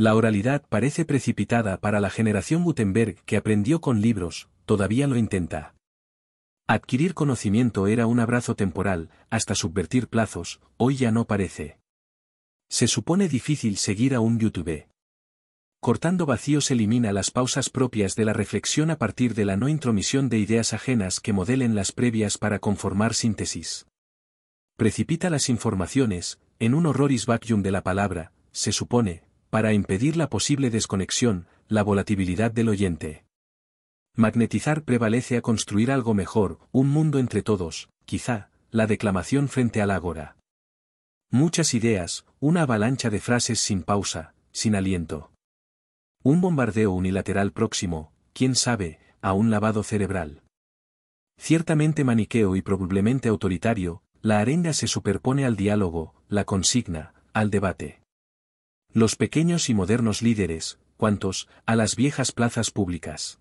La oralidad parece precipitada para la generación Gutenberg que aprendió con libros, todavía lo intenta. Adquirir conocimiento era un abrazo temporal, hasta subvertir plazos, hoy ya no parece. Se supone difícil seguir a un YouTube. Cortando vacíos elimina las pausas propias de la reflexión a partir de la no intromisión de ideas ajenas que modelen las previas para conformar síntesis. Precipita las informaciones, en un horroris vacuum de la palabra, se supone, para impedir la posible desconexión, la volatilidad del oyente. Magnetizar prevalece a construir algo mejor, un mundo entre todos, quizá, la declamación frente al ágora. Muchas ideas, una avalancha de frases sin pausa, sin aliento. Un bombardeo unilateral próximo, quién sabe, a un lavado cerebral. Ciertamente maniqueo y probablemente autoritario, la arenga se superpone al diálogo, la consigna, al debate. Los pequeños y modernos líderes, cuantos, a las viejas plazas públicas.